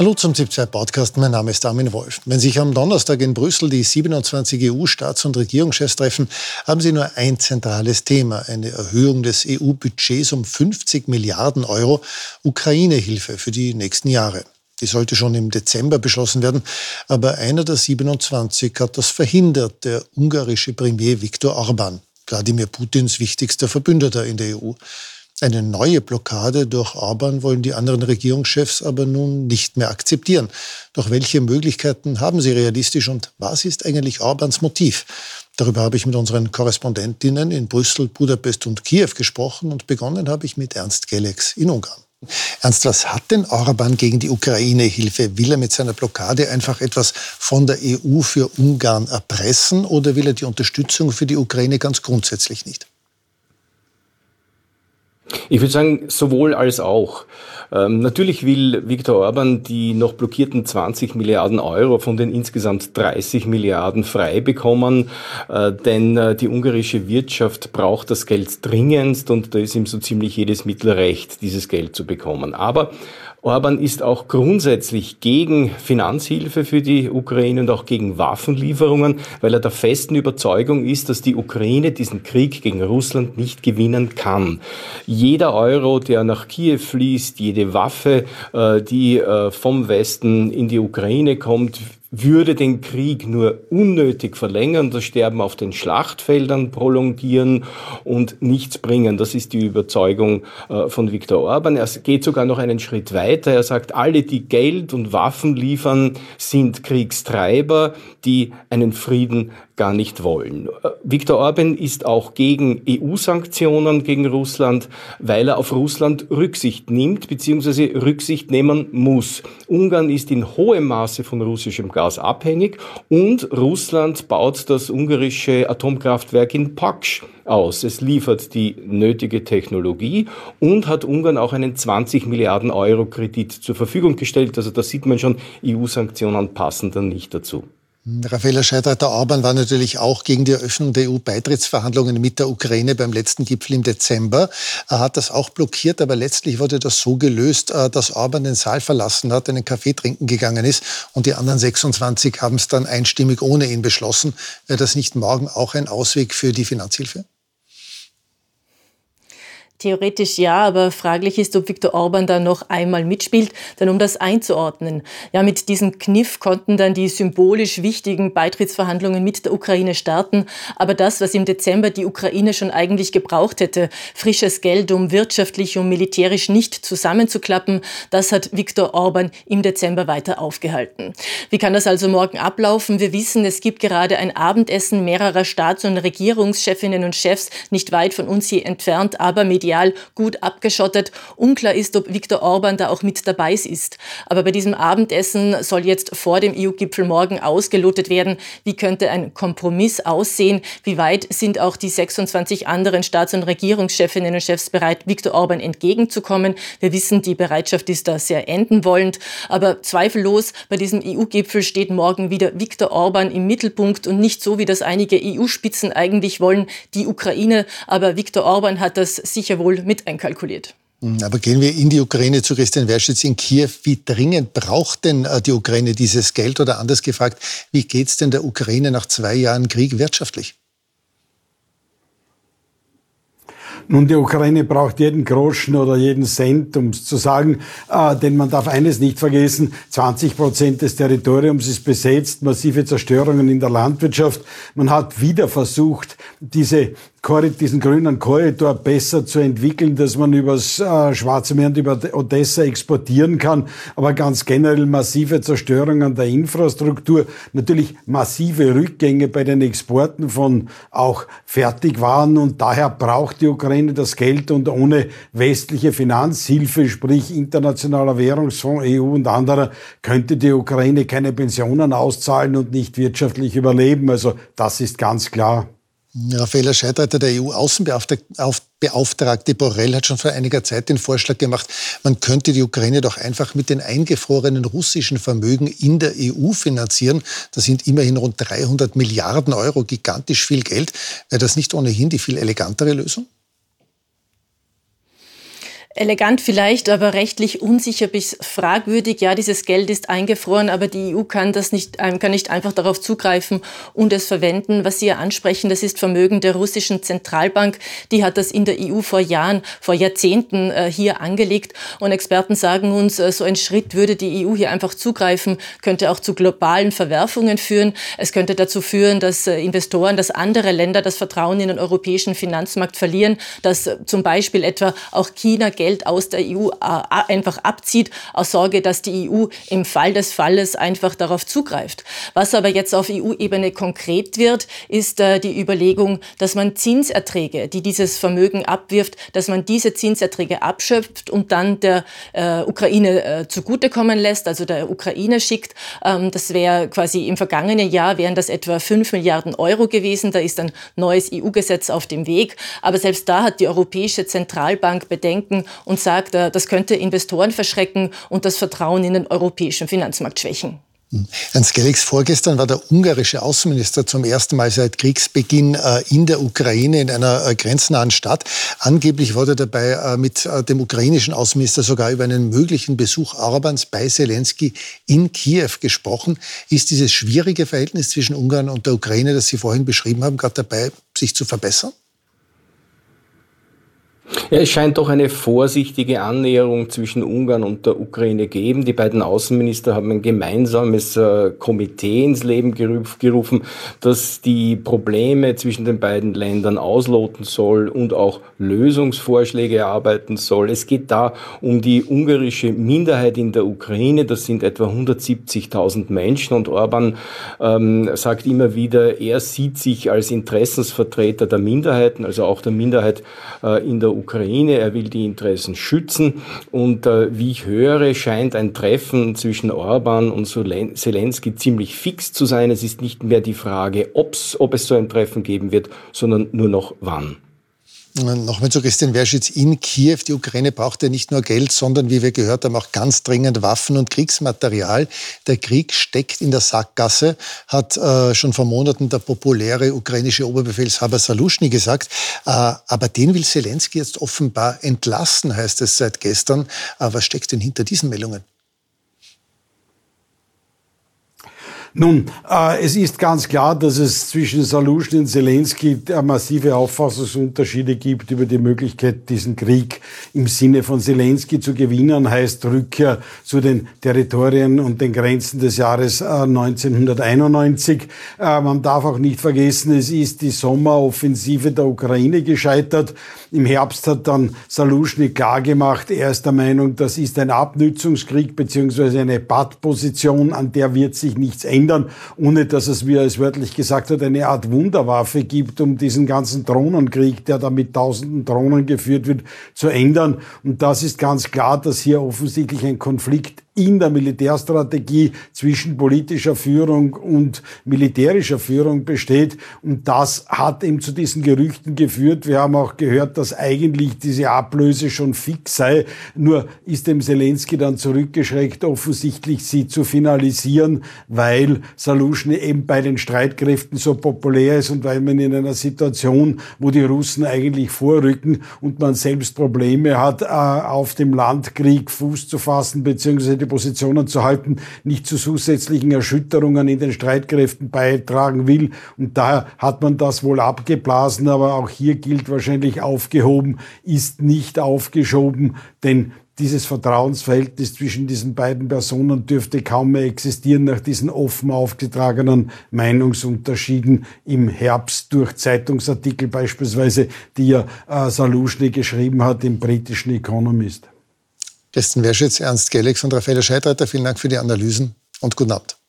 Hallo zum ZIP2 Podcast, mein Name ist Armin Wolf. Wenn sich am Donnerstag in Brüssel die 27 EU-Staats- und Regierungschefs treffen, haben sie nur ein zentrales Thema, eine Erhöhung des EU-Budgets um 50 Milliarden Euro Ukraine-Hilfe für die nächsten Jahre. Die sollte schon im Dezember beschlossen werden, aber einer der 27 hat das verhindert, der ungarische Premier Viktor Orban, Wladimir Putins wichtigster Verbündeter in der EU. Eine neue Blockade durch Orban wollen die anderen Regierungschefs aber nun nicht mehr akzeptieren. Doch welche Möglichkeiten haben sie realistisch und was ist eigentlich Orbans Motiv? Darüber habe ich mit unseren Korrespondentinnen in Brüssel, Budapest und Kiew gesprochen und begonnen habe ich mit Ernst Gelex in Ungarn. Ernst, was hat denn Orban gegen die Ukraine-Hilfe? Will er mit seiner Blockade einfach etwas von der EU für Ungarn erpressen oder will er die Unterstützung für die Ukraine ganz grundsätzlich nicht? Ich würde sagen, sowohl als auch. Ähm, natürlich will Viktor Orban die noch blockierten 20 Milliarden Euro von den insgesamt 30 Milliarden frei bekommen, äh, denn äh, die ungarische Wirtschaft braucht das Geld dringendst und da ist ihm so ziemlich jedes Mittel recht, dieses Geld zu bekommen. Aber Orban ist auch grundsätzlich gegen Finanzhilfe für die Ukraine und auch gegen Waffenlieferungen, weil er der festen Überzeugung ist, dass die Ukraine diesen Krieg gegen Russland nicht gewinnen kann. Jeder Euro, der nach Kiew fließt, jede Waffe, äh, die äh, vom Westen in die Ukraine kommt, würde den Krieg nur unnötig verlängern, das Sterben auf den Schlachtfeldern prolongieren und nichts bringen. Das ist die Überzeugung äh, von Viktor Orban. Er geht sogar noch einen Schritt weiter. Er sagt, alle, die Geld und Waffen liefern, sind Kriegstreiber, die einen Frieden gar nicht wollen. Viktor Orban ist auch gegen EU-Sanktionen gegen Russland, weil er auf Russland Rücksicht nimmt bzw. Rücksicht nehmen muss. Ungarn ist in hohem Maße von russischem abhängig und Russland baut das ungarische Atomkraftwerk in Paksch aus. Es liefert die nötige Technologie und hat Ungarn auch einen 20 Milliarden Euro Kredit zur Verfügung gestellt. Also da sieht man schon, EU-Sanktionen passen dann nicht dazu. Raffaella Scheidreiter-Orban war natürlich auch gegen die Eröffnung der EU-Beitrittsverhandlungen mit der Ukraine beim letzten Gipfel im Dezember. Er hat das auch blockiert, aber letztlich wurde das so gelöst, äh, dass Orban den Saal verlassen hat, einen Kaffee trinken gegangen ist und die anderen 26 haben es dann einstimmig ohne ihn beschlossen. Wäre das nicht morgen auch ein Ausweg für die Finanzhilfe? Theoretisch ja, aber fraglich ist, ob Viktor Orban da noch einmal mitspielt. Denn um das einzuordnen, ja, mit diesem Kniff konnten dann die symbolisch wichtigen Beitrittsverhandlungen mit der Ukraine starten. Aber das, was im Dezember die Ukraine schon eigentlich gebraucht hätte, frisches Geld, um wirtschaftlich und militärisch nicht zusammenzuklappen, das hat Viktor Orban im Dezember weiter aufgehalten. Wie kann das also morgen ablaufen? Wir wissen, es gibt gerade ein Abendessen mehrerer Staats- und Regierungschefinnen und Chefs nicht weit von uns hier entfernt, aber medial medial gut abgeschottet. Unklar ist, ob Viktor Orban da auch mit dabei ist. Aber bei diesem Abendessen soll jetzt vor dem EU-Gipfel morgen ausgelotet werden, wie könnte ein Kompromiss aussehen, wie weit sind auch die 26 anderen Staats- und Regierungschefinnen und Chefs bereit, Viktor Orban entgegenzukommen. Wir wissen, die Bereitschaft ist da sehr enden wollend. Aber zweifellos, bei diesem EU-Gipfel steht morgen wieder Viktor Orban im Mittelpunkt und nicht so, wie das einige EU-Spitzen eigentlich wollen, die Ukraine. Aber Viktor Orban hat das sicher wohl mit einkalkuliert. Hm, aber gehen wir in die Ukraine zu Christian Werschitz in Kiew. Wie dringend braucht denn äh, die Ukraine dieses Geld? Oder anders gefragt, wie geht es denn der Ukraine nach zwei Jahren Krieg wirtschaftlich? Nun, die Ukraine braucht jeden Groschen oder jeden Cent, um es zu sagen. Äh, denn man darf eines nicht vergessen, 20 Prozent des Territoriums ist besetzt, massive Zerstörungen in der Landwirtschaft. Man hat wieder versucht, diese diesen grünen Korridor besser zu entwickeln, dass man übers äh, Schwarze Meer und über Odessa exportieren kann, aber ganz generell massive Zerstörungen der Infrastruktur, natürlich massive Rückgänge bei den Exporten von auch Fertigwaren und daher braucht die Ukraine das Geld und ohne westliche Finanzhilfe, sprich internationaler Währungsfonds, EU und anderer, könnte die Ukraine keine Pensionen auszahlen und nicht wirtschaftlich überleben. Also das ist ganz klar. Raffaella Scheidreiter, der EU-Außenbeauftragte Borrell, hat schon vor einiger Zeit den Vorschlag gemacht, man könnte die Ukraine doch einfach mit den eingefrorenen russischen Vermögen in der EU finanzieren. Das sind immerhin rund 300 Milliarden Euro, gigantisch viel Geld. Wäre das nicht ohnehin die viel elegantere Lösung? Elegant vielleicht, aber rechtlich unsicher bis fragwürdig. Ja, dieses Geld ist eingefroren, aber die EU kann das nicht, ähm, kann nicht einfach darauf zugreifen und es verwenden. Was Sie ja ansprechen, das ist Vermögen der russischen Zentralbank. Die hat das in der EU vor Jahren, vor Jahrzehnten äh, hier angelegt. Und Experten sagen uns, äh, so ein Schritt würde die EU hier einfach zugreifen, könnte auch zu globalen Verwerfungen führen. Es könnte dazu führen, dass äh, Investoren, dass andere Länder das Vertrauen in den europäischen Finanzmarkt verlieren, dass zum Beispiel etwa auch China Geld aus der EU äh, einfach abzieht, aus Sorge, dass die EU im Fall des Falles einfach darauf zugreift. Was aber jetzt auf EU-Ebene konkret wird, ist äh, die Überlegung, dass man Zinserträge, die dieses Vermögen abwirft, dass man diese Zinserträge abschöpft und dann der äh, Ukraine zugutekommen lässt, also der Ukraine schickt. Ähm, das wäre quasi im vergangenen Jahr wären das etwa 5 Milliarden Euro gewesen. Da ist ein neues EU-Gesetz auf dem Weg. Aber selbst da hat die Europäische Zentralbank Bedenken und sagt, äh, das könnte Investoren verschrecken und das Vertrauen in den europäischen Finanzmarkt schwächen. Ernst Gellix, vorgestern war der ungarische Außenminister zum ersten Mal seit Kriegsbeginn äh, in der Ukraine, in einer äh, grenznahen Stadt. Angeblich wurde dabei mit dem ukrainischen Außenminister sogar über einen möglichen Besuch Orbans bei Zelensky in Kiew gesprochen. Ist dieses schwierige Verhältnis zwischen Ungarn und der Ukraine, das Sie vorhin beschrieben haben, gerade dabei, sich zu verbessern? Ja, es scheint doch eine vorsichtige Annäherung zwischen Ungarn und der Ukraine geben. Die beiden Außenminister haben ein gemeinsames äh, Komitee ins Leben gerufen, das die Probleme zwischen den beiden Ländern ausloten soll und auch Lösungsvorschläge erarbeiten soll. Es geht da um die ungarische Minderheit in der Ukraine. Das sind etwa 170.000 Menschen und Orban ähm, sagt immer wieder, er sieht sich als Interessensvertreter der Minderheiten, also auch der Minderheit äh, in der Ukraine. Ukraine, er will die Interessen schützen und äh, wie ich höre, scheint ein Treffen zwischen Orban und Zelensky ziemlich fix zu sein. Es ist nicht mehr die Frage, ob's, ob es so ein Treffen geben wird, sondern nur noch wann. Nochmal zu Christian Werschitz in Kiew. Die Ukraine braucht ja nicht nur Geld, sondern wie wir gehört haben, auch ganz dringend Waffen und Kriegsmaterial. Der Krieg steckt in der Sackgasse, hat äh, schon vor Monaten der populäre ukrainische Oberbefehlshaber Salushny gesagt. Äh, aber den will Zelensky jetzt offenbar entlassen, heißt es seit gestern. Äh, was steckt denn hinter diesen Meldungen? Nun, äh, es ist ganz klar, dass es zwischen Saluschen und Zelensky massive Auffassungsunterschiede gibt über die Möglichkeit, diesen Krieg im Sinne von Zelensky zu gewinnen, heißt Rückkehr zu den Territorien und den Grenzen des Jahres äh, 1991. Äh, man darf auch nicht vergessen, es ist die Sommeroffensive der Ukraine gescheitert. Im Herbst hat dann Saluschny klargemacht, er ist der Meinung, das ist ein Abnützungskrieg beziehungsweise eine Pattposition, an der wird sich nichts ändern ändern, ohne dass es, wie er es wörtlich gesagt hat, eine Art Wunderwaffe gibt, um diesen ganzen Drohnenkrieg, der da mit tausenden Drohnen geführt wird, zu ändern. Und das ist ganz klar, dass hier offensichtlich ein Konflikt in der Militärstrategie zwischen politischer Führung und militärischer Führung besteht. Und das hat eben zu diesen Gerüchten geführt. Wir haben auch gehört, dass eigentlich diese Ablöse schon fix sei. Nur ist dem Zelensky dann zurückgeschreckt, offensichtlich sie zu finalisieren, weil Saluschny eben bei den Streitkräften so populär ist und weil man in einer Situation, wo die Russen eigentlich vorrücken und man selbst Probleme hat, äh, auf dem Landkrieg Fuß zu fassen, beziehungsweise die Positionen zu halten, nicht zu zusätzlichen Erschütterungen in den Streitkräften beitragen will. Und daher hat man das wohl abgeblasen, aber auch hier gilt wahrscheinlich aufgehoben, ist nicht aufgeschoben, denn dieses Vertrauensverhältnis zwischen diesen beiden Personen dürfte kaum mehr existieren nach diesen offen aufgetragenen Meinungsunterschieden im Herbst durch Zeitungsartikel beispielsweise, die ja äh, Saluschny geschrieben hat im britischen Economist. Besten Werschitz, Ernst Gellix und Raphael Scheitreiter, vielen Dank für die Analysen und guten Abend.